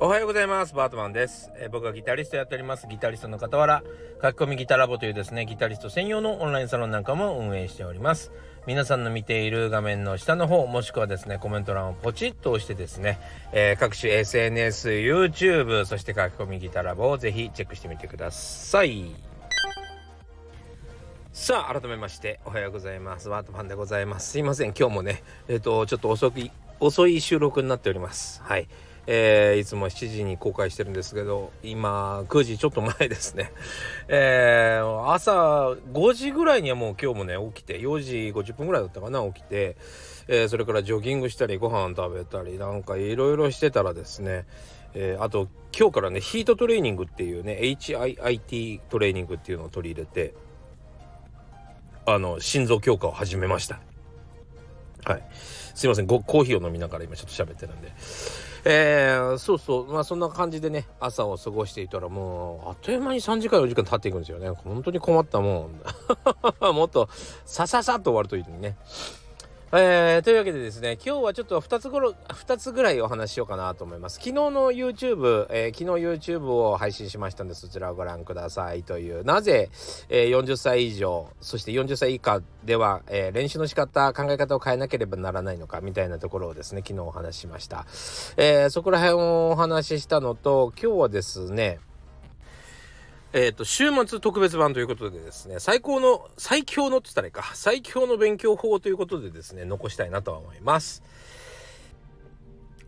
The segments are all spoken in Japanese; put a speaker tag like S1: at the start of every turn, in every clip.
S1: おはようございます。バートマンです。えー、僕はギタリストやっております。ギタリストの傍ら、書き込みギタラボというですね、ギタリスト専用のオンラインサロンなんかも運営しております。皆さんの見ている画面の下の方、もしくはですね、コメント欄をポチッと押してですね、えー、各種 SNS、YouTube、そして書き込みギタラボをぜひチェックしてみてください。さあ、改めまして、おはようございます。ワートマンでございます。すいません、今日もね、えっ、ー、と、ちょっと遅い、遅い収録になっております。はい。えー、いつも7時に公開してるんですけど、今、9時ちょっと前ですね。えー、朝5時ぐらいにはもう今日もね、起きて、4時50分ぐらいだったかな、起きて、えー、それからジョギングしたり、ご飯食べたり、なんかいろいろしてたらですね、えー、あと今日からね、ヒートトレーニングっていうね、HIIT トレーニングっていうのを取り入れて、あの、心臓強化を始めました。はい。すいません、コーヒーを飲みながら今ちょっと喋ってるんで。えー、そうそう、まあそんな感じでね、朝を過ごしていたらもう、あっという間に3時間4時間経っていくんですよね。本当に困ったもん。もっと、さささっと終わるといいのにね。えー、というわけでですね今日はちょっと2つごろ2つぐらいお話しようかなと思います。昨日の YouTube、えー、昨日 YouTube を配信しましたのでそちらをご覧ください。というなぜ、えー、40歳以上そして40歳以下では、えー、練習の仕方考え方を変えなければならないのかみたいなところをですね昨日お話ししました、え、そこら辺をお話ししたのと今日はですねえっ、ー、と、週末特別版ということでですね、最高の、最強のって言ったらいいか、最強の勉強法ということでですね、残したいなとは思います。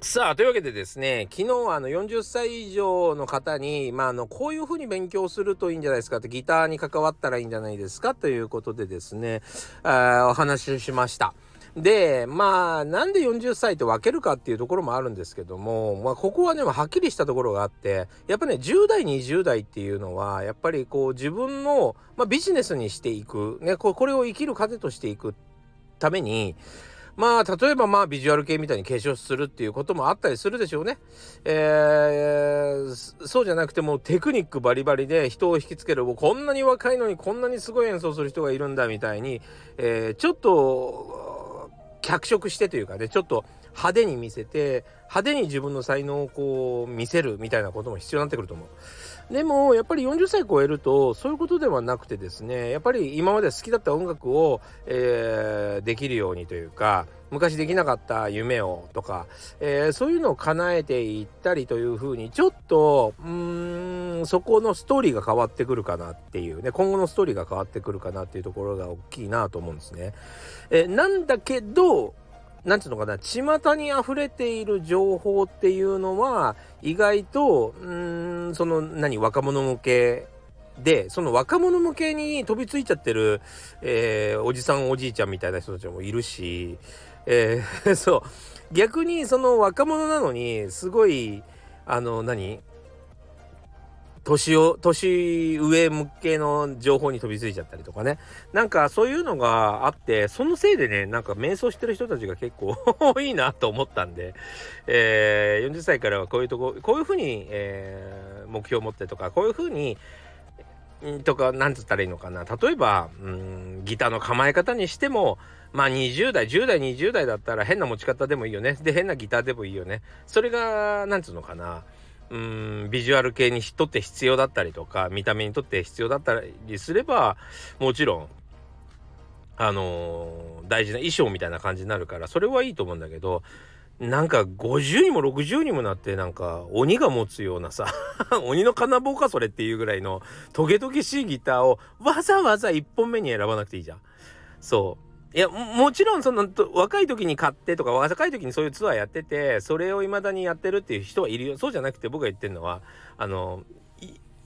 S1: さあ、というわけでですね、昨日はあの40歳以上の方に、まあ、あの、こういうふうに勉強するといいんじゃないですかって、ギターに関わったらいいんじゃないですかということでですね、あお話ししました。で、まあ、なんで40歳と分けるかっていうところもあるんですけども、まあ、ここはね、はっきりしたところがあって、やっぱね、10代、20代っていうのは、やっぱりこう、自分の、まあ、ビジネスにしていく、ね、これを生きる糧としていくために、まあ、例えばまあ、ビジュアル系みたいに化粧するっていうこともあったりするでしょうね。えー、そうじゃなくてもテクニックバリバリで人を引きつける、こんなに若いのにこんなにすごい演奏する人がいるんだみたいに、えー、ちょっと、脚色してというかねちょっと派手に見せて派手に自分の才能をこう見せるみたいなことも必要になってくると思う。でもやっぱり40歳超えるとそういうことではなくてですねやっぱり今まで好きだった音楽を、えー、できるようにというか昔できなかった夢をとか、えー、そういうのを叶えていったりというふうにちょっとうーんそこのストーリーが変わってくるかなっていうね今後のストーリーが変わってくるかなっていうところが大きいなと思うんですね。え、なんだけどなんていうのかな、巷に溢れている情報っていうのは、意外と、うん、その、何、若者向けで、その若者向けに飛びついちゃってる、えー、おじさんおじいちゃんみたいな人たちもいるし、えー、そう、逆にその若者なのに、すごい、あの、何年を、年上向けの情報に飛びついちゃったりとかね。なんかそういうのがあって、そのせいでね、なんか瞑想してる人たちが結構 多いなと思ったんで、えー、40歳からはこういうとこ、こういうふうに、えー、目標を持ってとか、こういうふうに、とか、なんつったらいいのかな。例えば、うん、ギターの構え方にしても、まあ20代、10代、20代だったら変な持ち方でもいいよね。で、変なギターでもいいよね。それが、なんつうのかな。うーんビジュアル系にとって必要だったりとか見た目にとって必要だったりすればもちろんあのー、大事な衣装みたいな感じになるからそれはいいと思うんだけどなんか50にも60にもなってなんか鬼が持つようなさ 鬼の金棒かそれっていうぐらいのトゲトゲしいギターをわざわざ1本目に選ばなくていいじゃん。そういやもちろんその若い時に買ってとか若い時にそういうツアーやっててそれを未だにやってるっていう人はいるよ。そうじゃなくて僕が言ってるのはあの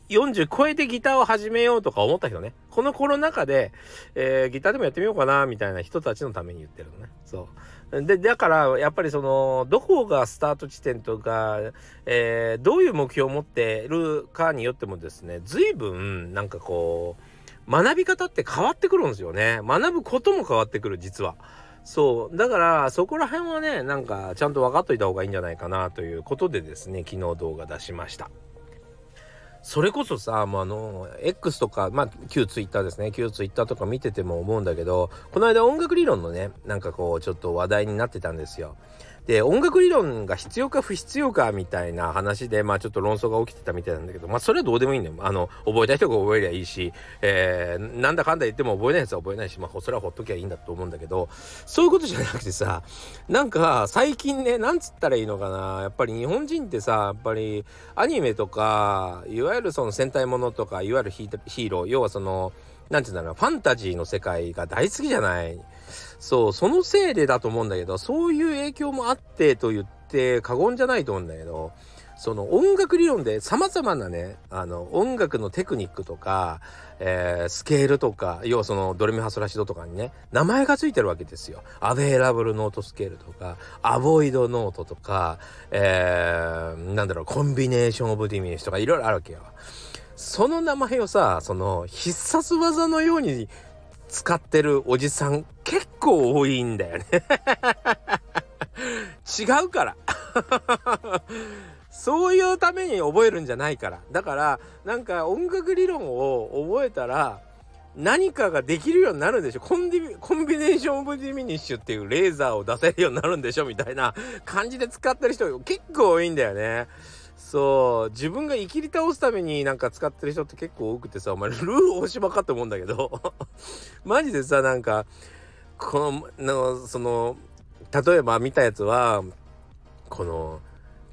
S1: 40超えてギターを始めようとか思った人ね。このコロナ禍で、えー、ギターでもやってみようかなみたいな人たちのために言ってるのね。そう。でだからやっぱりそのどこがスタート地点とか、えー、どういう目標を持ってるかによってもですね随分なんかこう学び方って変わってくるんですよね。学ぶことも変わってくる、実は。そう。だから、そこら辺はね、なんか、ちゃんと分かっといた方がいいんじゃないかなということでですね、昨日動画出しました。それこそさ、もうあの、X とか、まあ、旧 Twitter ですね。旧 Twitter とか見てても思うんだけど、この間音楽理論のね、なんかこう、ちょっと話題になってたんですよ。で音楽理論が必要か不必要かみたいな話でまあちょっと論争が起きてたみたいなんだけどまあそれはどうでもいいんだよ。あの覚えた人が覚えりゃいいし、えー、なんだかんだ言っても覚えないやつは覚えないしまあそれはほっときゃいいんだと思うんだけどそういうことじゃなくてさなんか最近ねなんつったらいいのかなやっぱり日本人ってさやっぱりアニメとかいわゆるその戦隊ものとかいわゆるヒーロー要はその何て言うんだろうファンタジーの世界が大好きじゃない。そうそのせいでだと思うんだけどそういう影響もあってと言って過言じゃないと思うんだけどその音楽理論で様々なねあの音楽のテクニックとか、えー、スケールとか要はそのドレミファソラシドとかにね名前がついてるわけですよ。アベイラブルノートスケールとかavoid note とか、えー、なんだろう combination of diminish とかいろいろあるわけよ。その名前をさその必殺技のように使ってるおじさん結構多いんだよね。違うから。そういうために覚えるんじゃないから。だからなんか音楽理論を覚えたら何かができるようになるんでしょ。コンビ combination of diminish っていうレーザーを出せるようになるんでしょみたいな感じで使ってる人結構多いんだよね。そう自分が生きり倒すためになんか使ってる人って結構多くてさお前ルー大島かって思うんだけど マジでさなんかこののその例えば見たやつはこの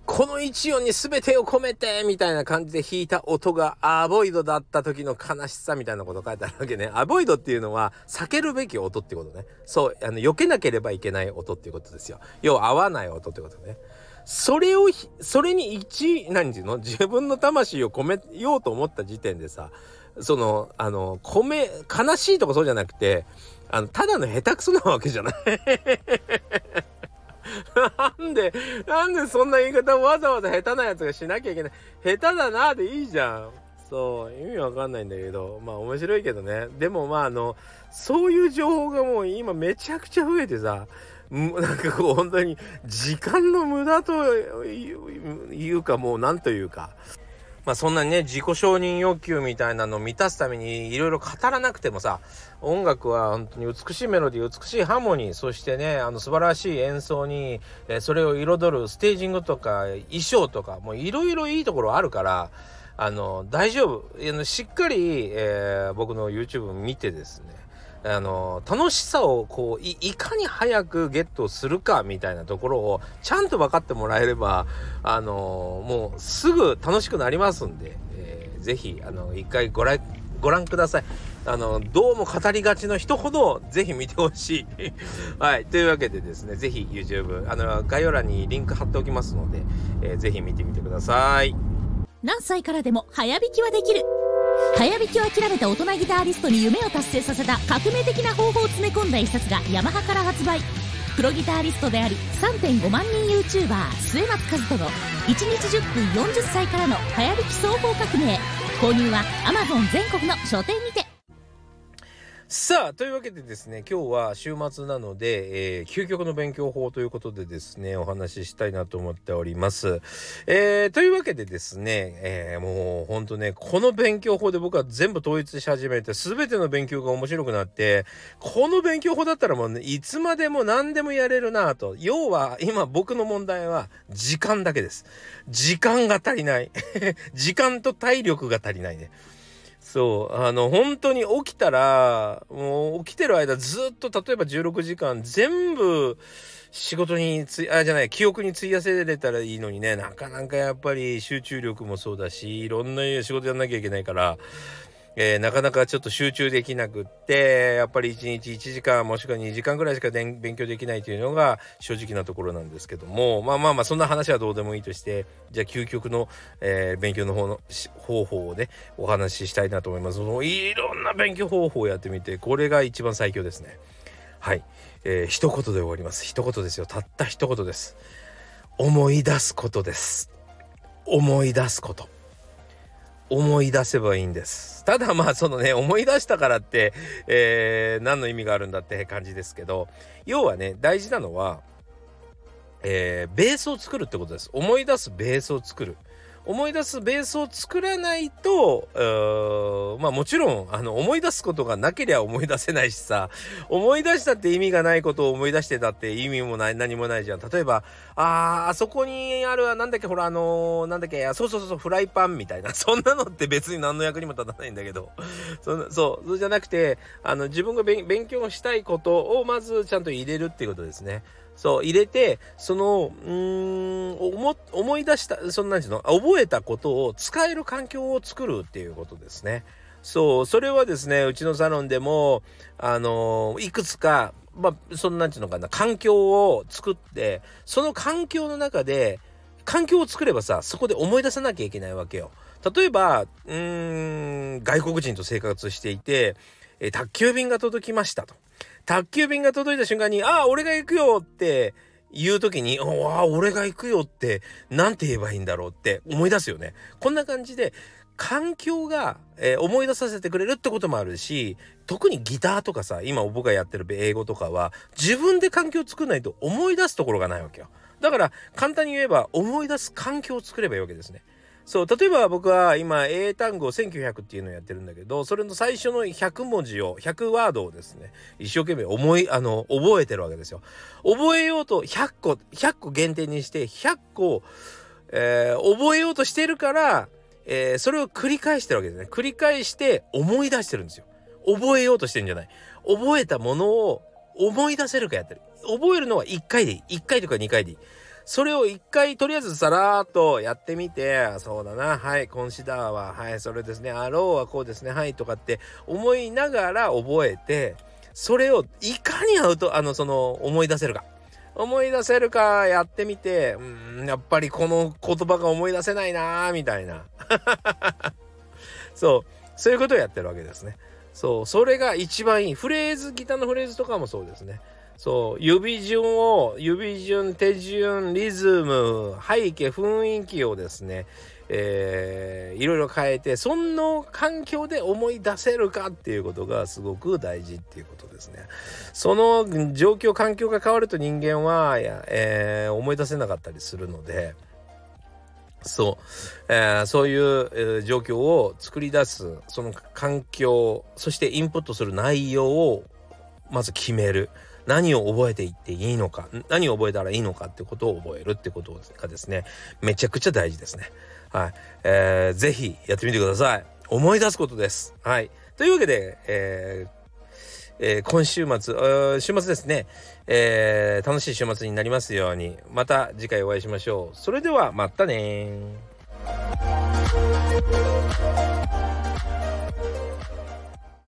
S1: この一音に全てを込めてみたいな感じで弾いた音がアボイドだった時の悲しさみたいなこと書いてあるわけね。アボイドっていうのは避けるべき音ってことね。そう、あの、避けなければいけない音っていうことですよ。要は合わない音ってことね。それをそれに一何て言うの？自分の魂を込めようと思った時点でさそのあの込め悲しいとかそうじゃなくてあのただの下手くそなわけじゃない。なんでなんでそんな言い方わざわざ下手なやつがしなきゃいけない？下手だなでいいじゃん。そう意味わかんないんだけど。まあ面白いけどね。でもまああのそういう情報がもう今めちゃくちゃ増えてさなんかこう本当に時間の無駄というかもう何というか。まあそんなにね自己承認欲求みたいなのを満たすためにいろいろ語らなくてもさ音楽は本当に美しいメロディー美しいハーモニーそしてねあの素晴らしい演奏に、え、それを彩るステージングとか衣装とかもういろいろいいところあるからあの大丈夫。しっかり、えー、僕の YouTube 見てですねあの楽しさをこういかに早くゲットするかみたいなところをちゃんと分かってもらえればあのもうすぐ楽しくなりますんで、えー、ぜひあの一回ご覧ご覧ください。あのどうも語りがちの人ほどぜひ見てほしい。はい。というわけでですね、ぜひ YouTube、あの概要欄にリンク貼っておきますので、えー、ぜひ見てみてください。
S2: 何歳からでも早弾きはできる。早弾きを諦めた大人ギターリストに夢を達成させた革命的な方法を詰め込んだ一冊がヤマハから発売。プロギタリストであり3.5万人 YouTuber 末松和人の1日10分40歳からの早弾き総合革命。購入は Amazon 全国の書店にて。
S1: さあというわけでですね今日は週末なので、えー、究極の勉強法ということでですねお話ししたいなと思っております。えー、というわけでですね、えー、もうほんとねこの勉強法で僕は全部統一し始めて全ての勉強が面白くなってこの勉強法だったらもうねいつまでも何でもやれるなと要は今僕の問題は時間だけです。時間が足りない 時間と体力が足りないね。そう。あの本当に起きたらもう起きてる間ずっと例えば16時間全部仕事につあじゃない記憶に費やせれたらいいのにね。なかなかやっぱり集中力もそうだしいろんな仕事やんなきゃいけないからえー、なかなかちょっと集中できなくってやっぱり1日1時間もしくは2時間ぐらいしか勉強できないというのが正直なところなんですけどもまあまあまあそんな話はどうでもいいとしてじゃあ究極の、えー、勉強の方の方法をねお話ししたいなと思います。そのいろんな勉強方法をやってみてこれが一番最強ですね。はい、えー、一言で終わります。一言ですよ。たった一言です。思い出すことです。思い出すこと。思い出せばいいんです。ただまあそのね 思い出したからって、えー、何の意味があるんだって感じですけど要はね大事なのは、えー、ベースを作るってことです。思い出すベースを作る。思い出すベースを作らないと、まあもちろん、あの、思い出すことがなければ思い出せないしさ、思い出したって意味がないことを思い出してたって意味もない、何もないじゃん。例えば、あー、あそこにある、なんだっけ、ほら、あのー、なんだっけ、そうそうそう、フライパンみたいな。そんなのって別に何の役にも立たないんだけど。そそう、そうじゃなくて、あの、自分が勉強したいことをまずちゃんと入れるっていうことですね。そう、入れて、その、うん、思、思い出した、そんなんていうの、覚えたことを使える環境を作るっていうことですね。そう、それはですね、うちのサロンでも、あのいくつか、まあ、そんなんていうのかな、環境を作って、その環境の中で、環境を作ればさ、そこで思い出さなきゃいけないわけよ。例えば、うん、外国人と生活していて、え宅急便が届きましたと。宅急便が届いた瞬間に、ああ、俺が行くよって言う時に、ああ、俺が行くよって、なんて言えばいいんだろうって思い出すよね。こんな感じで、環境が、えー、思い出させてくれるってこともあるし、特にギターとかさ、今僕がやってる英語とかは、自分で環境を作らないと思い出すところがないわけよ。だから、簡単に言えば、思い出す環境を作ればいいわけですね。そう例えば僕は今英単語1900っていうのをやってるんだけどそれの最初の100文字を100ワードをですね一生懸命思いあの覚えてるわけですよ。覚えようと100個100個限定にして100個、えー、覚えようとしてるから、えー、それを繰り返してるわけですね。繰り返して思い出してるんですよ。覚えようとしてんじゃない。覚えたものを思い出せるかやってる。覚えるのは1回でいい。1回とか2回でいい。それを一回とりあえずさらーっとやってみて、そうだな、はい、コンシダーは、はい、それですね、アローはこうですね、はい、とかって思いながら覚えて、それをいかにアウト、あの、その、思い出せるか。思い出せるかやってみて、うん、やっぱりこの言葉が思い出せないなーみたいな。そう、そういうことをやってるわけですね。そう、それが一番いい。フレーズ、ギターのフレーズとかもそうですね。そう、指順を、指順、手順、リズム、背景、雰囲気をですね、えー、いろいろ変えて、その環境で思い出せるかっていうことがすごく大事っていうことですね。その状況、環境が変わると人間は、えー、思い出せなかったりするので、そう、えー、そういう、えー、状況を作り出す、その環境、そしてインプットする内容をまず決める。何を覚えていっていいのか、何を覚えたらいいのかってことを覚えるってことがですね、めちゃくちゃ大事ですね。はい。えー、ぜひやってみてください。思い出すことです。はい。というわけで、えーえー、今週末、週末ですね、えー、楽しい週末になりますように、また次回お会いしましょう。それでは、またね